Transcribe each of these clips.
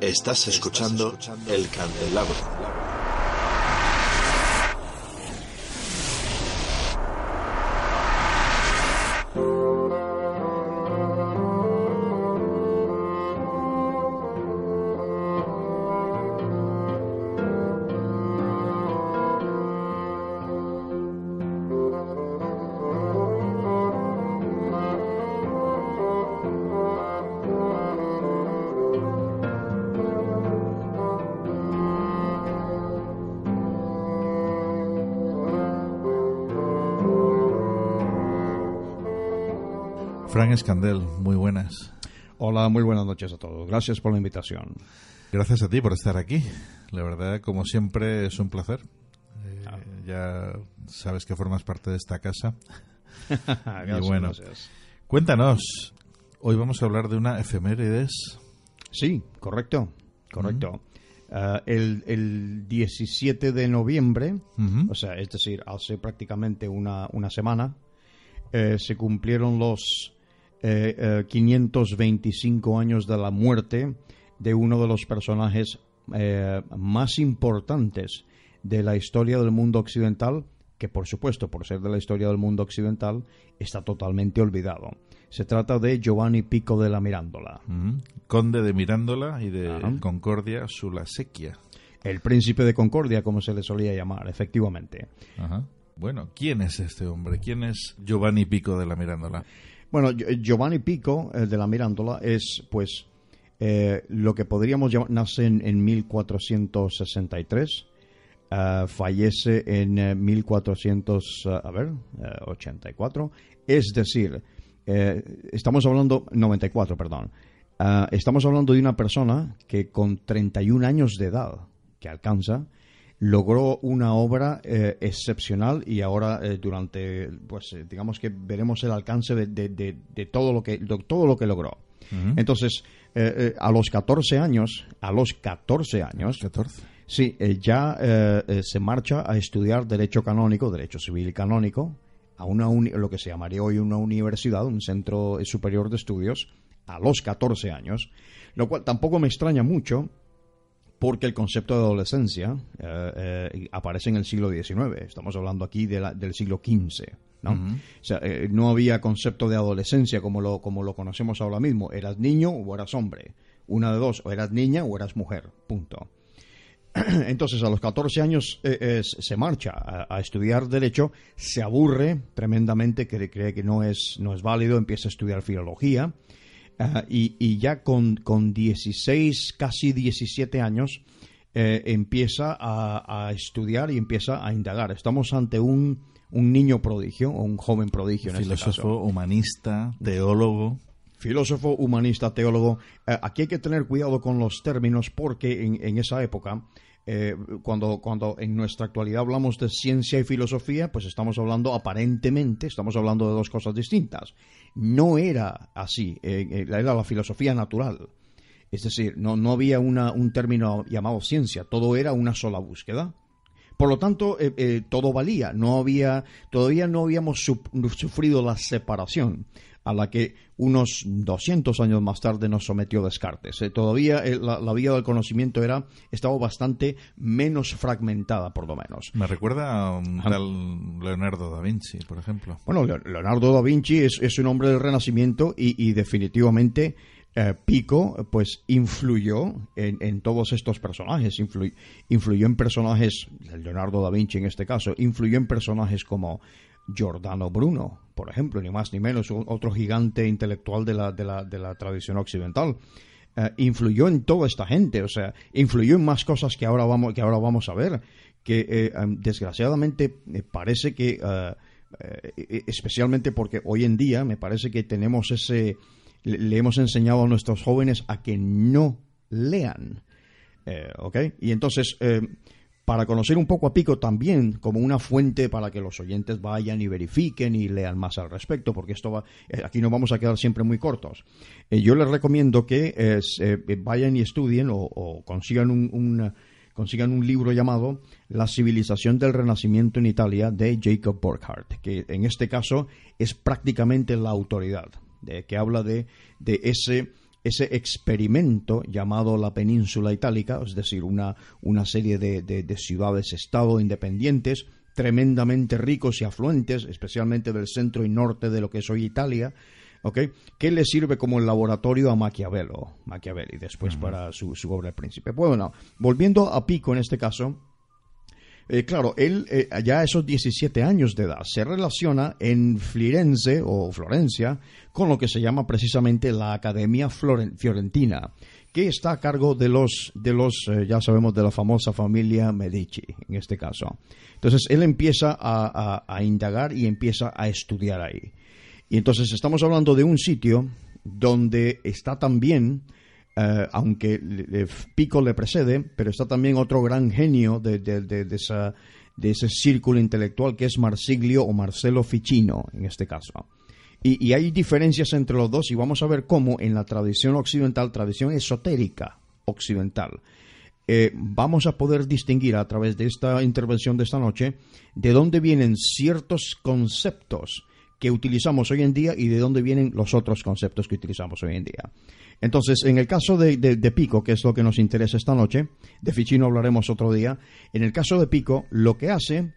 Estás escuchando El Candelabro. Frank Escandel, muy buenas. Hola, muy buenas noches a todos. Gracias por la invitación. Gracias a ti por estar aquí. La verdad, como siempre, es un placer. Eh, Ah. Ya sabes que formas parte de esta casa. gracias, y bueno, gracias. cuéntanos. Hoy vamos a hablar de una efemérides. Sí, correcto, correcto. Ah, el, el 17 de noviembre, o sea, es decir, hace prácticamente una, una semana, eh, se cumplieron los eh, eh, 525 años de la muerte de uno de los personajes eh, más importantes de la historia del mundo occidental, que por supuesto, por ser de la historia del mundo occidental, está totalmente olvidado. Se trata de Giovanni Pico de la Mirandola, Ujú. Conde de Mirándola y de Ajá. Concordia Sulasequia. el príncipe de Concordia, como se le solía llamar, efectivamente. Ajá. Bueno, ¿quién es este hombre? ¿Quién es Giovanni Pico de la Mirándola? Bueno, Gio- Giovanni Pico eh, de la Mirandola es, pues, eh, lo que podríamos llamar, nace en, en 1463, eh, fallece en eh, 1400, eh, eh, 84, es decir, estamos hablando, 94, perdón, estamos hablando de una persona que con 31 años de edad que alcanza, logró una obra eh, excepcional y ahora eh, durante, pues eh, digamos que veremos el alcance de, de- de- de todo lo que todo lo que logró. Entonces, eh, a los 14 años, a los 14 años, 14. Sí, ya se marcha a estudiar Derecho Canónico, Derecho Civil Canónico, a una uni- lo que se llamaría hoy una universidad, un centro superior de estudios, a los 14 años, lo cual tampoco me extraña mucho, porque el concepto de adolescencia eh, eh, aparece en el siglo XIX. Estamos hablando aquí de la- del siglo XV. ¿no? O sea, eh, no había concepto de adolescencia como lo, como lo conocemos ahora mismo. Eras niño o eras hombre. Una de dos, o eras niña o eras mujer. Punto. Entonces, a los 14 años se marcha a, a estudiar Derecho, se aburre tremendamente, que cree que no es, no es válido, empieza a estudiar Filología, y, y ya con, con 16, casi 17 años, eh, empieza a, a estudiar y empieza a indagar. Estamos ante un, un niño prodigio, o un joven prodigio en este Filósofo, caso humanista, teólogo. filósofo, humanista, teólogo. Eh, aquí hay que tener cuidado con los términos porque en, en esa época, eh, cuando, cuando en nuestra actualidad hablamos de ciencia y filosofía, pues estamos hablando aparentemente, estamos hablando de dos cosas distintas. No era así, eh, eh, era la filosofía natural. Es decir, no, no había una, un término llamado ciencia, todo era una sola búsqueda. Por lo tanto, eh, todo valía. No había, todavía no habíamos su- sufrido la separación. A la que unos 200 años más tarde nos sometió Descartes. Eh, todavía eh, la, la, vía del conocimiento era estaba bastante menos fragmentada, por lo menos. Me recuerda a un tal Leonardo da Vinci, por ejemplo. Bueno, Leonardo da Vinci es, es un hombre del Renacimiento y, y definitivamente eh, Pico pues influyó en, en, todos estos personajes, influyó en personajes, Leonardo da Vinci en este caso, influyó en personajes como Giordano Bruno, por ejemplo, ni más ni menos, otro gigante intelectual de la, de la, de la tradición occidental. Uh, influyó en toda esta gente, o sea, influyó en más cosas que ahora vamos, que ahora vamos a ver, que eh, um, desgraciadamente me parece que, eh, especialmente porque hoy en día me parece que tenemos ese, le, hemos enseñado a nuestros jóvenes a que no lean, eh, ¿ok? Y entonces para conocer un poco a Pico también como una fuente para que los oyentes vayan y verifiquen y lean más al respecto, porque esto va, eh, aquí nos vamos a quedar siempre muy cortos. Eh, yo les recomiendo que eh, vayan y estudien o, consigan un, un, consigan un libro llamado La civilización del Renacimiento en Italia de Jacob Burckhardt, que en este caso es prácticamente la autoridad, de, que habla de, de ese ese experimento llamado la península itálica, es decir, una, una serie de, de, de ciudades-estado independientes, tremendamente ricos y afluentes, especialmente del centro y norte de lo que es hoy Italia, ¿okay? que le sirve como el laboratorio a Maquiavelo, Machiavelli, después uh -huh. para su, su, obra El Príncipe. Bueno, volviendo a Pico en este caso, eh, claro, él eh, ya a esos 17 años de edad se relaciona en Firenze o Florencia con lo que se llama precisamente la Academia Fiorentina, que está a cargo de los, de los eh, ya sabemos, de la famosa familia Medici, en este caso. Entonces, él empieza a, a, a indagar y empieza a estudiar ahí. Y entonces estamos hablando de un sitio donde está también Uh, aunque Pico le precede, pero está también otro gran genio de, de, de, de, esa, de ese círculo intelectual que es Marsiglio o Marcelo Ficino, en este caso. Y, y, hay diferencias entre los dos y vamos a ver cómo en la tradición occidental, tradición esotérica occidental, eh, vamos a poder distinguir a través de esta intervención de esta noche de dónde vienen ciertos conceptos que utilizamos hoy en día y de dónde vienen los otros conceptos que utilizamos hoy en día. Entonces, en el caso de, de, de, Pico, que es lo que nos interesa esta noche, de Ficino hablaremos otro día, en el caso de Pico, lo que hace,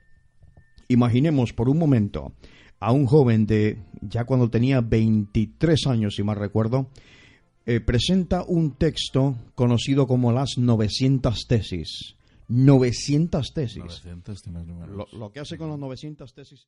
imaginemos por un momento a un joven de, ya cuando tenía 23 años, si mal recuerdo, eh, presenta un texto conocido como las 900 tesis. 900 tesis. 900 lo, lo que hace con las 900 tesis...